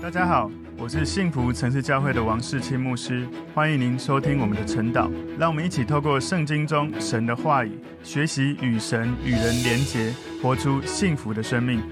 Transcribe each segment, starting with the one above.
大家好，我是幸福城市教会的王世清牧师，欢迎您收听我们的晨祷。让我们一起透过圣经中神的话语，学习与神与人连结，活出幸福的生命。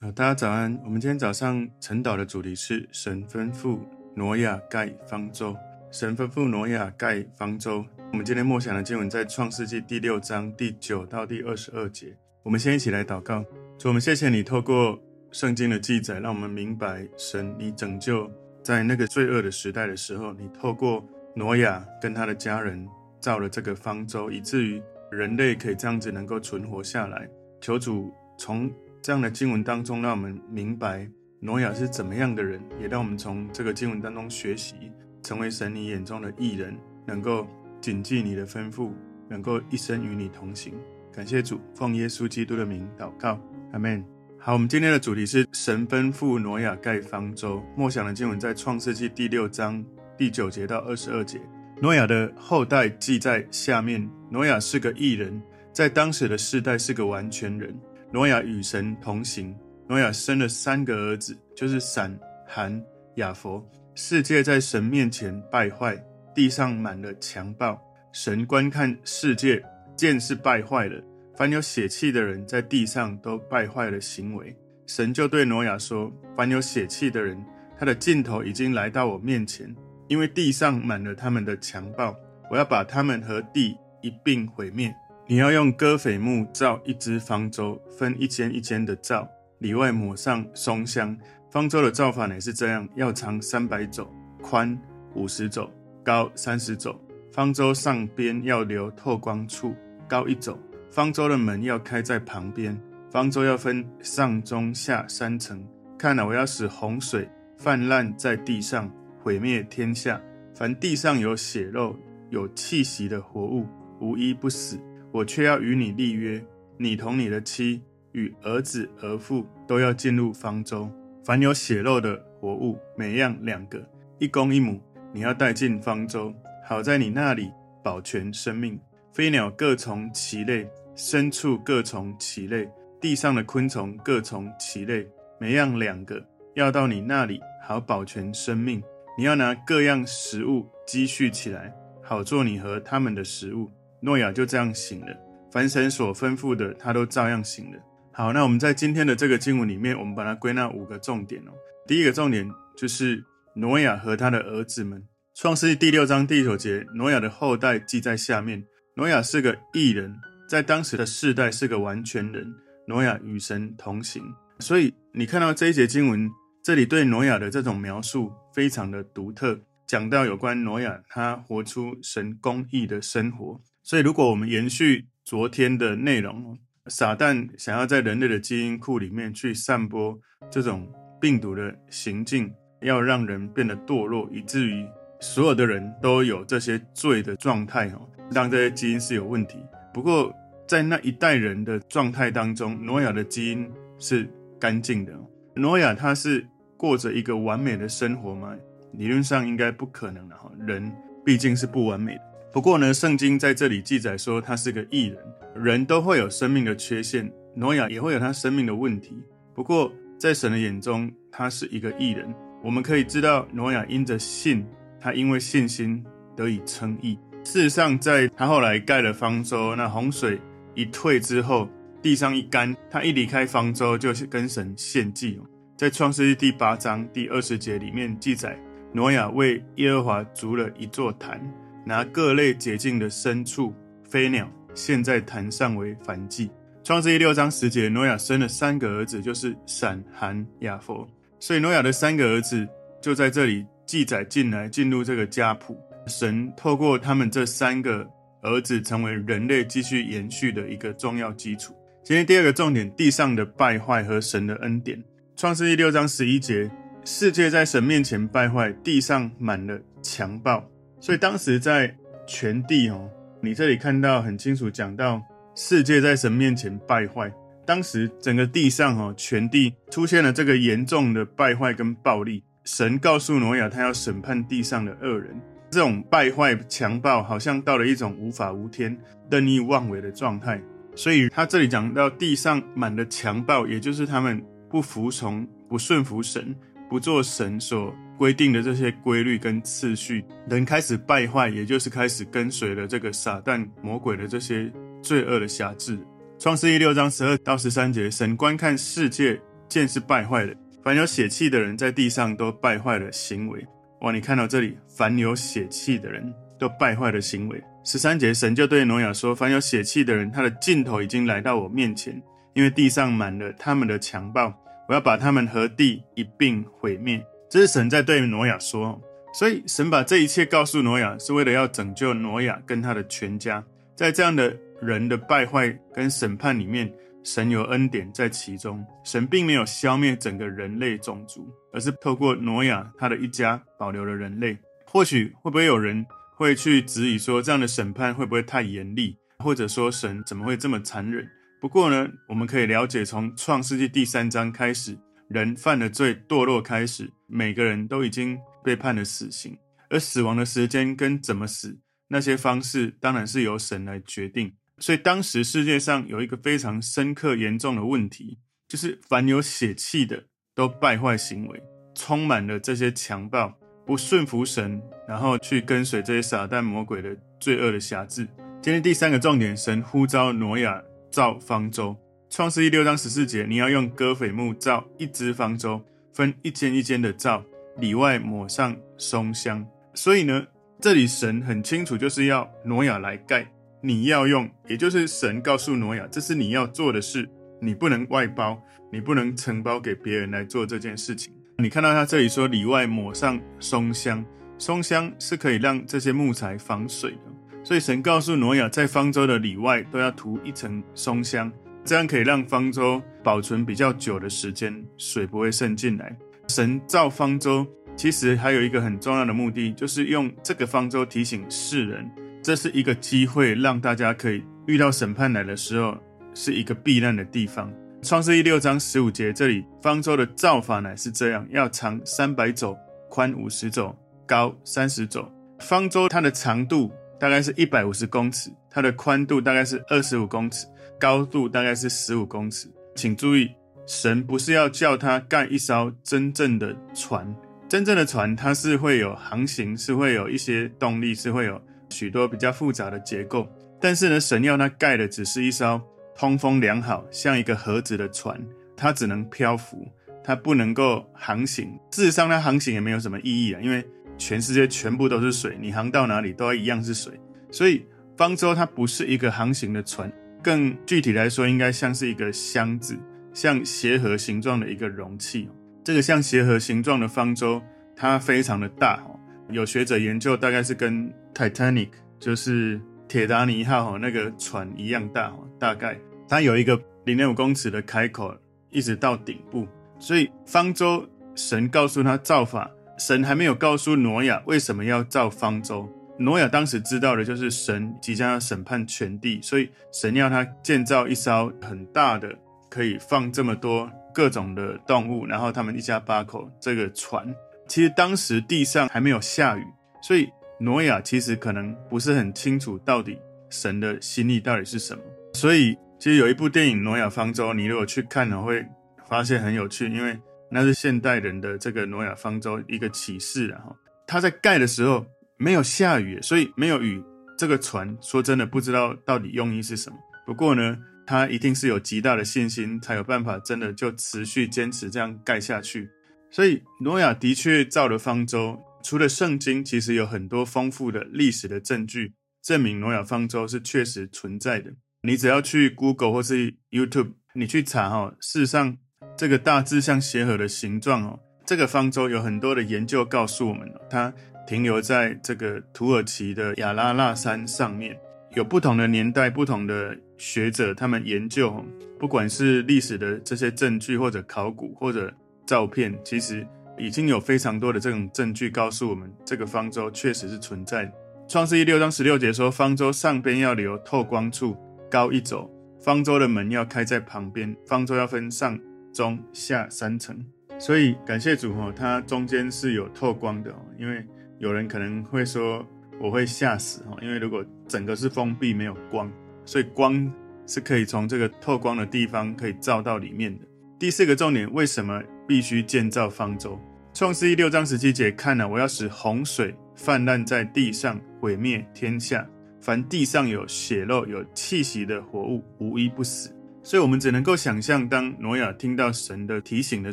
呃，大家早安。我们今天早上晨祷的主题是神吩咐挪亚盖方舟。神吩咐挪亚盖方舟。我们今天默想的经文在创世纪第六章第九到第二十二节。我们先一起来祷告，主，我们谢谢你透过。圣经的记载让我们明白，神，你拯救在那个罪恶的时代的时候，你透过挪亚跟他的家人造了这个方舟，以至于人类可以这样子能够存活下来。求主从这样的经文当中，让我们明白挪亚是怎么样的人，也让我们从这个经文当中学习，成为神你眼中的义人，能够谨记你的吩咐，能够一生与你同行。感谢主，奉耶稣基督的名祷告，阿门。好，我们今天的主题是神吩咐挪亚盖方舟。默想的经文在创世纪第六章第九节到二十二节。挪亚的后代记在下面。挪亚是个义人，在当时的世代是个完全人。挪亚与神同行。挪亚生了三个儿子，就是闪、含、雅弗。世界在神面前败坏，地上满了强暴。神观看世界，见是败坏了。凡有血气的人在地上都败坏了行为，神就对挪亚说：“凡有血气的人，他的尽头已经来到我面前，因为地上满了他们的强暴，我要把他们和地一并毁灭。你要用戈斐木造一只方舟，分一间一间的造，里外抹上松香。方舟的造法乃是这样：要长三百肘，宽五十肘，高三十肘。方舟上边要留透光处，高一肘。”方舟的门要开在旁边，方舟要分上中下三层。看哪，我要使洪水泛滥在地上，毁灭天下。凡地上有血肉、有气息的活物，无一不死。我却要与你立约，你同你的妻与儿子儿妇都要进入方舟。凡有血肉的活物，每样两个，一公一母，你要带进方舟，好在你那里保全生命。飞鸟各从其类。牲畜各从其类，地上的昆虫各从其类，每样两个，要到你那里，好保全生命。你要拿各样食物积蓄起来，好做你和他们的食物。诺亚就这样行了，凡神所吩咐的，他都照样行了。好，那我们在今天的这个经文里面，我们把它归纳五个重点哦。第一个重点就是诺亚和他的儿子们。创世记第六章第九节，诺亚的后代记在下面。诺亚是个异人。在当时的世代是个完全人，挪亚与神同行，所以你看到这一节经文，这里对挪亚的这种描述非常的独特，讲到有关挪亚他活出神公义的生活。所以如果我们延续昨天的内容，撒旦想要在人类的基因库里面去散播这种病毒的行径，要让人变得堕落，以至于所有的人都有这些罪的状态，哦，让这些基因是有问题。不过，在那一代人的状态当中，挪亚的基因是干净的。挪亚他是过着一个完美的生活吗？理论上应该不可能的哈。人毕竟是不完美的。不过呢，圣经在这里记载说他是个义人。人都会有生命的缺陷，挪亚也会有他生命的问题。不过在神的眼中，他是一个义人。我们可以知道，挪亚因着信，他因为信心得以称义。事实上，在他后来盖了方舟，那洪水一退之后，地上一干，他一离开方舟，就跟神献祭。在创世记第八章第二十节里面记载，挪亚为耶和华筑了一座坛，拿各类洁净的牲畜、飞鸟献在坛上为燔祭。创世记六章十节，挪亚生了三个儿子，就是闪、含、雅弗。所以挪亚的三个儿子就在这里记载进来，进入这个家谱。神透过他们这三个儿子，成为人类继续延续的一个重要基础。今天第二个重点，地上的败坏和神的恩典。创世记六章十一节，世界在神面前败坏，地上满了强暴。所以当时在全地哦，你这里看到很清楚讲到，世界在神面前败坏。当时整个地上哦，全地出现了这个严重的败坏跟暴力。神告诉挪亚，他要审判地上的恶人。这种败坏、强暴，好像到了一种无法无天、任意妄为的状态。所以他这里讲到地上满的强暴，也就是他们不服从、不顺服神，不做神所规定的这些规律跟次序，人开始败坏，也就是开始跟随了这个撒旦魔鬼的这些罪恶的辖制。创世记六章十二到十三节，神观看世界，见是败坏的，凡有血气的人在地上都败坏了行为。哇，你看到这里，凡有血气的人都败坏了行为。十三节，神就对挪亚说：“凡有血气的人，他的尽头已经来到我面前，因为地上满了他们的强暴，我要把他们和地一并毁灭。”这是神在对挪亚说。所以神把这一切告诉挪亚，是为了要拯救挪亚跟他的全家。在这样的人的败坏跟审判里面，神有恩典在其中。神并没有消灭整个人类种族，而是透过挪亚他的一家保留了人类。或许会不会有人会去质疑说，这样的审判会不会太严厉，或者说神怎么会这么残忍？不过呢，我们可以了解，从创世纪第三章开始，人犯了罪堕落开始，每个人都已经被判了死刑，而死亡的时间跟怎么死，那些方式当然是由神来决定。所以当时世界上有一个非常深刻严重的问题，就是凡有血气的都败坏行为，充满了这些强暴、不顺服神，然后去跟随这些撒旦魔鬼的罪恶的辖制。今天第三个重点，神呼召挪亚造方舟。创世记六章十四节，你要用歌斐木造一只方舟，分一间一间的造，里外抹上松香。所以呢，这里神很清楚，就是要挪亚来盖。你要用，也就是神告诉挪亚，这是你要做的事，你不能外包，你不能承包给别人来做这件事情。你看到他这里说里外抹上松香，松香是可以让这些木材防水的，所以神告诉挪亚，在方舟的里外都要涂一层松香，这样可以让方舟保存比较久的时间，水不会渗进来。神造方舟其实还有一个很重要的目的，就是用这个方舟提醒世人。这是一个机会，让大家可以遇到审判来的时候，是一个避难的地方。创世记六章十五节，这里方舟的造法乃是这样：要长三百肘，宽五十肘，高三十肘。方舟它的长度大概是一百五十公尺，它的宽度大概是二十五公尺，高度大概是十五公尺。请注意，神不是要叫他盖一艘真正的船，真正的船它是会有航行，是会有一些动力，是会有。许多比较复杂的结构，但是呢，神要他盖的只是一艘通风良好、像一个盒子的船，它只能漂浮，它不能够航行。事实上，它航行也没有什么意义啊，因为全世界全部都是水，你航到哪里都一样是水。所以，方舟它不是一个航行的船，更具体来说，应该像是一个箱子，像鞋盒形状的一个容器。这个像鞋盒形状的方舟，它非常的大。有学者研究，大概是跟 Titanic 就是铁达尼号那个船一样大，大概它有一个零点五公尺的开口，一直到顶部。所以方舟，神告诉他造法，神还没有告诉挪亚为什么要造方舟。挪亚当时知道的就是神即将要审判全地，所以神要他建造一艘很大的，可以放这么多各种的动物，然后他们一家八口这个船。其实当时地上还没有下雨，所以。挪亚其实可能不是很清楚到底神的心意到底是什么，所以其实有一部电影《挪亚方舟》，你如果去看呢，会发现很有趣，因为那是现代人的这个挪亚方舟一个启示。然后他在盖的时候没有下雨，所以没有雨，这个船说真的不知道到底用意是什么。不过呢，他一定是有极大的信心，才有办法真的就持续坚持这样盖下去。所以挪亚的确造了方舟。除了圣经，其实有很多丰富的历史的证据证明挪亚方舟是确实存在的。你只要去 Google 或是 YouTube，你去查哈，事实上这个大致像鞋盒的形状哦，这个方舟有很多的研究告诉我们，它停留在这个土耳其的亚拉腊山上面，有不同的年代、不同的学者他们研究，不管是历史的这些证据，或者考古，或者照片，其实。已经有非常多的这种证据告诉我们，这个方舟确实是存在的。创世记六章十六节说，方舟上边要留透光处，高一肘；方舟的门要开在旁边，方舟要分上、中、下三层。所以感谢主哦，它中间是有透光的哦。因为有人可能会说，我会吓死哦，因为如果整个是封闭没有光，所以光是可以从这个透光的地方可以照到里面的。第四个重点，为什么必须建造方舟？创世记六章十七节，看啊，我要使洪水泛滥在地上，毁灭天下，凡地上有血肉、有气息的活物，无一不死。所以，我们只能够想象，当挪亚听到神的提醒的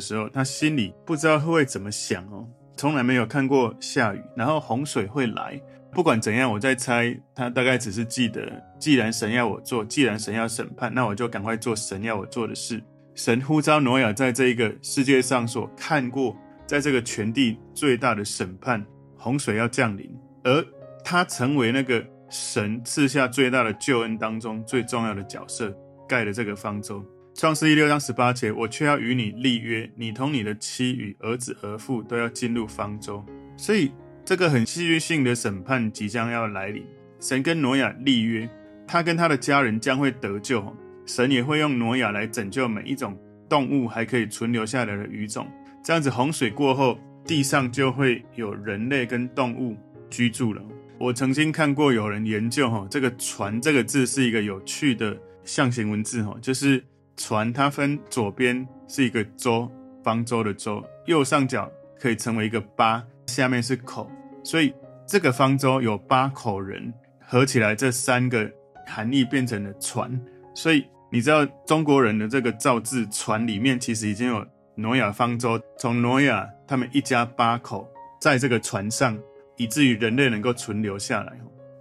时候，他心里不知道会怎么想哦。从来没有看过下雨，然后洪水会来。不管怎样，我在猜，他大概只是记得，既然神要我做，既然神要审判，那我就赶快做神要我做的事。神呼召挪亚在这一个世界上所看过。在这个全地最大的审判，洪水要降临，而他成为那个神赐下最大的救恩当中最重要的角色，盖了这个方舟。创世记六章十八节，我却要与你立约，你同你的妻与儿子儿妇都要进入方舟。所以，这个很戏剧性的审判即将要来临。神跟挪亚立约，他跟他的家人将会得救。神也会用挪亚来拯救每一种动物还可以存留下来的鱼种。这样子，洪水过后，地上就会有人类跟动物居住了。我曾经看过有人研究，哈，这个“船”这个字是一个有趣的象形文字，哈，就是船它分左边是一个舟，方舟的舟，右上角可以成为一个八，下面是口，所以这个方舟有八口人合起来，这三个含义变成了船。所以你知道中国人的这个造字“船”里面其实已经有。挪亚方舟，从挪亚他们一家八口在这个船上，以至于人类能够存留下来。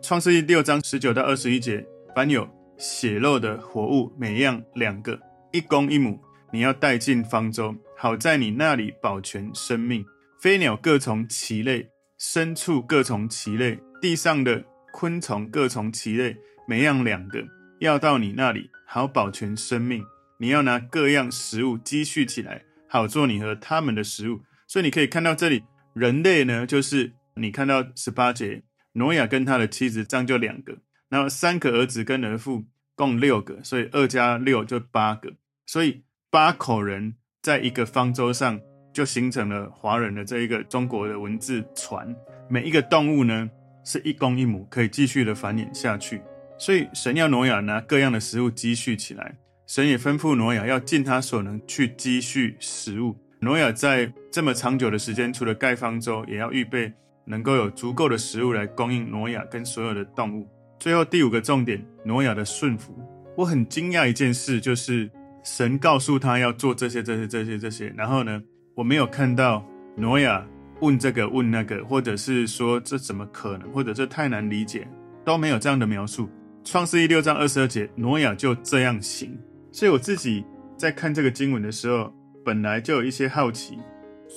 创世记六章十九到二十一节，凡有血肉的活物，每样两个，一公一母，你要带进方舟，好在你那里保全生命。飞鸟各从其类，牲畜各从其类，地上的昆虫各从其类，每样两个，要到你那里，好保全生命。你要拿各样食物积蓄起来。好做你和他们的食物，所以你可以看到这里，人类呢，就是你看到十八节，挪亚跟他的妻子这样就两个，然后三个儿子跟儿妇共六个，所以二加六就八个，所以八口人在一个方舟上就形成了华人的这一个中国的文字船。每一个动物呢是一公一母，可以继续的繁衍下去，所以神要挪亚拿各样的食物积蓄起来。神也吩咐挪亚要尽他所能去积蓄食物。挪亚在这么长久的时间，除了盖方舟，也要预备能够有足够的食物来供应挪亚跟所有的动物。最后第五个重点，挪亚的顺服。我很惊讶一件事，就是神告诉他要做这些、这些、这些、这些，然后呢，我没有看到挪亚问这个问那个，或者是说这怎么可能，或者这太难理解，都没有这样的描述。创世记六章二十二节，挪亚就这样行。所以我自己在看这个经文的时候，本来就有一些好奇。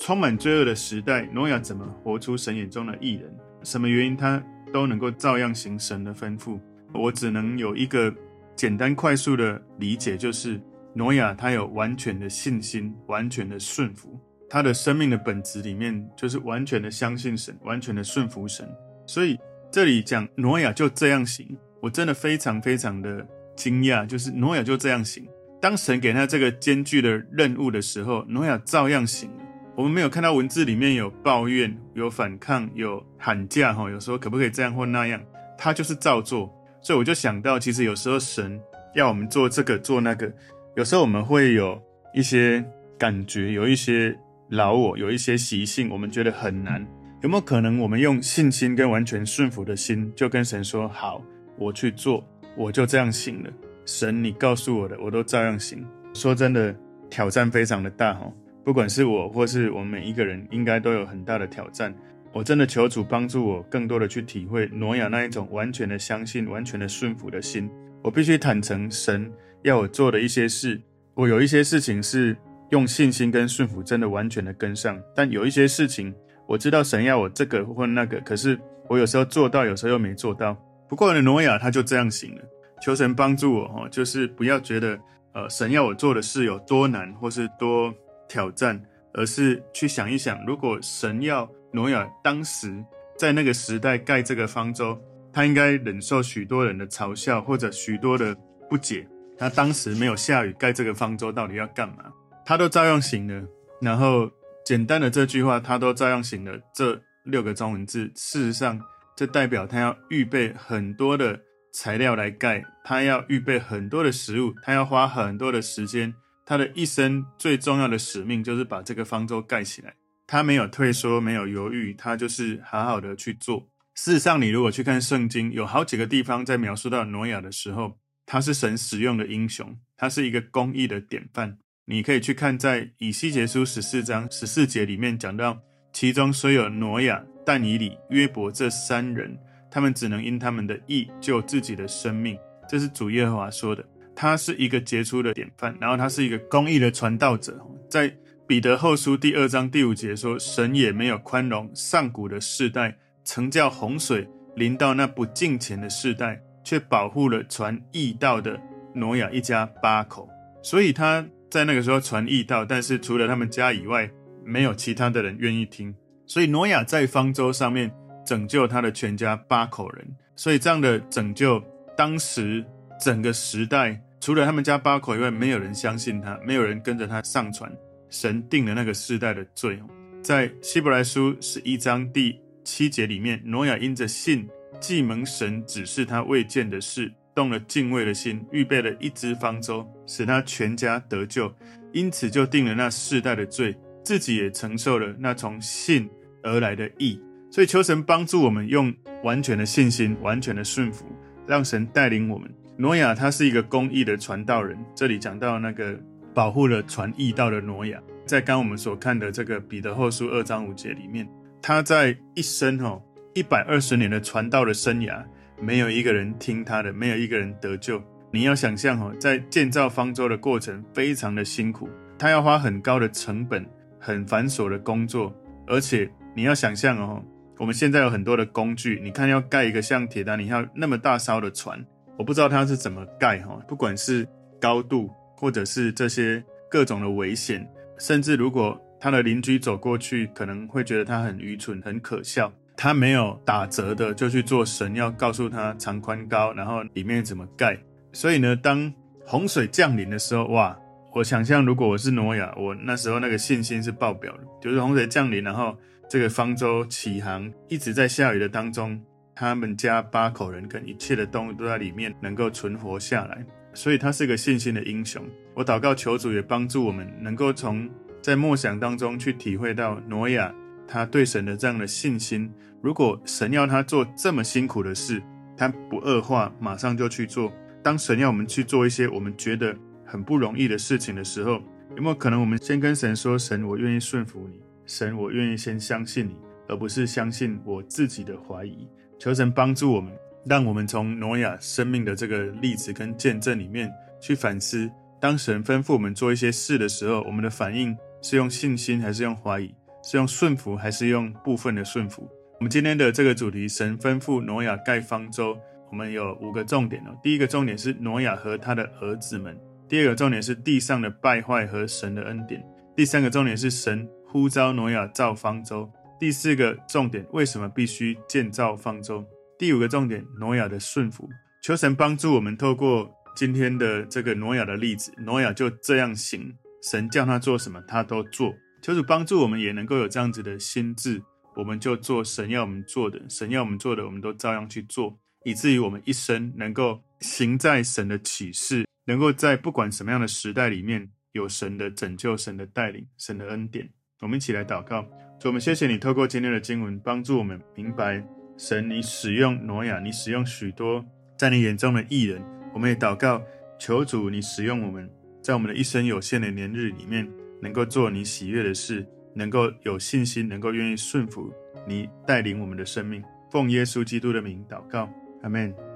充满罪恶的时代，挪亚怎么活出神眼中的义人？什么原因他都能够照样行神的吩咐？我只能有一个简单快速的理解，就是挪亚他有完全的信心，完全的顺服。他的生命的本质里面就是完全的相信神，完全的顺服神。所以这里讲挪亚就这样行，我真的非常非常的。惊讶，就是挪亚就这样行。当神给他这个艰巨的任务的时候，挪亚照样行。我们没有看到文字里面有抱怨、有反抗、有喊价，哈，有说可不可以这样或那样，他就是照做。所以我就想到，其实有时候神要我们做这个做那个，有时候我们会有一些感觉，有一些老我，有一些习性，我们觉得很难。有没有可能，我们用信心跟完全顺服的心，就跟神说：“好，我去做。”我就这样行了，神，你告诉我的，我都照样行。说真的，挑战非常的大哈，不管是我或是我们每一个人，应该都有很大的挑战。我真的求主帮助我，更多的去体会挪亚那一种完全的相信、完全的顺服的心。我必须坦诚，神要我做的一些事，我有一些事情是用信心跟顺服真的完全的跟上，但有一些事情我知道神要我这个或那个，可是我有时候做到，有时候又没做到。不过呢，挪亚他就这样行了。求神帮助我哈，就是不要觉得呃神要我做的事有多难或是多挑战，而是去想一想，如果神要挪亚当时在那个时代盖这个方舟，他应该忍受许多人的嘲笑或者许多的不解。他当时没有下雨，盖这个方舟到底要干嘛？他都照样行了。然后简单的这句话，他都照样行了。这六个中文字，事实上。这代表他要预备很多的材料来盖，他要预备很多的食物，他要花很多的时间。他的一生最重要的使命就是把这个方舟盖起来。他没有退缩，没有犹豫，他就是好好的去做。事实上，你如果去看圣经，有好几个地方在描述到挪亚的时候，他是神使用的英雄，他是一个公义的典范。你可以去看在以西结书十四章十四节里面讲到，其中虽有挪亚、但以理、约伯这三人，他们只能因他们的义救自己的生命。这是主耶和华说的。他是一个杰出的典范，然后他是一个公义的传道者。在彼得后书第二章第五节说：“神也没有宽容上古的世代，曾叫洪水临到那不敬虔的世代，却保护了传义道的挪亚一家八口。”所以他在那个时候传义道，但是除了他们家以外，没有其他的人愿意听。所以挪亚在方舟上面拯救他的全家八口人。所以这样的拯救，当时整个时代。除了他们家八口以外，没有人相信他，没有人跟着他上船。神定了那个世代的罪。在希伯来书十一章第七节里面，挪亚因着信，既蒙神指示他未见的事，动了敬畏的心，预备了一只方舟，使他全家得救。因此就定了那世代的罪，自己也承受了那从信而来的义。所以求神帮助我们，用完全的信心、完全的顺服，让神带领我们。挪亚他是一个公义的传道人，这里讲到那个保护了传义道的挪亚，在刚我们所看的这个彼得后书二章五节里面，他在一生哦一百二十年的传道的生涯，没有一个人听他的，没有一个人得救。你要想象哦，在建造方舟的过程非常的辛苦，他要花很高的成本，很繁琐的工作，而且你要想象哦，我们现在有很多的工具，你看要盖一个像铁达尼号那么大艘的船。我不知道他是怎么盖哈，不管是高度，或者是这些各种的危险，甚至如果他的邻居走过去，可能会觉得他很愚蠢、很可笑。他没有打折的就去做神要告诉他长宽高，然后里面怎么盖。所以呢，当洪水降临的时候，哇！我想象如果我是挪亚，我那时候那个信心是爆表的，就是洪水降临，然后这个方舟起航，一直在下雨的当中。他们家八口人跟一切的动物都在里面能够存活下来，所以他是个信心的英雄。我祷告求主也帮助我们，能够从在默想当中去体会到挪亚他对神的这样的信心。如果神要他做这么辛苦的事，他不二话，马上就去做。当神要我们去做一些我们觉得很不容易的事情的时候，有没有可能我们先跟神说：“神，我愿意顺服你；神，我愿意先相信你，而不是相信我自己的怀疑。”求神帮助我们，让我们从挪亚生命的这个例子跟见证里面去反思：当神吩咐我们做一些事的时候，我们的反应是用信心还是用怀疑？是用顺服还是用部分的顺服？我们今天的这个主题，神吩咐挪亚盖方舟，我们有五个重点哦。第一个重点是挪亚和他的儿子们；第二个重点是地上的败坏和神的恩典；第三个重点是神呼召挪亚造方舟。第四个重点，为什么必须建造方舟？第五个重点，挪亚的顺服。求神帮助我们，透过今天的这个挪亚的例子，挪亚就这样行，神叫他做什么，他都做。求主帮助我们，也能够有这样子的心智，我们就做神要我们做的，神要我们做的，我们都照样去做，以至于我们一生能够行在神的启示，能够在不管什么样的时代里面，有神的拯救、神的带领、神的恩典。我们一起来祷告。主，我们谢谢你透过今天的经文，帮助我们明白神，你使用挪亚，你使用许多在你眼中的义人。我们也祷告，求主你使用我们，在我们的一生有限的年日里面，能够做你喜悦的事，能够有信心，能够愿意顺服你带领我们的生命。奉耶稣基督的名祷告，阿门。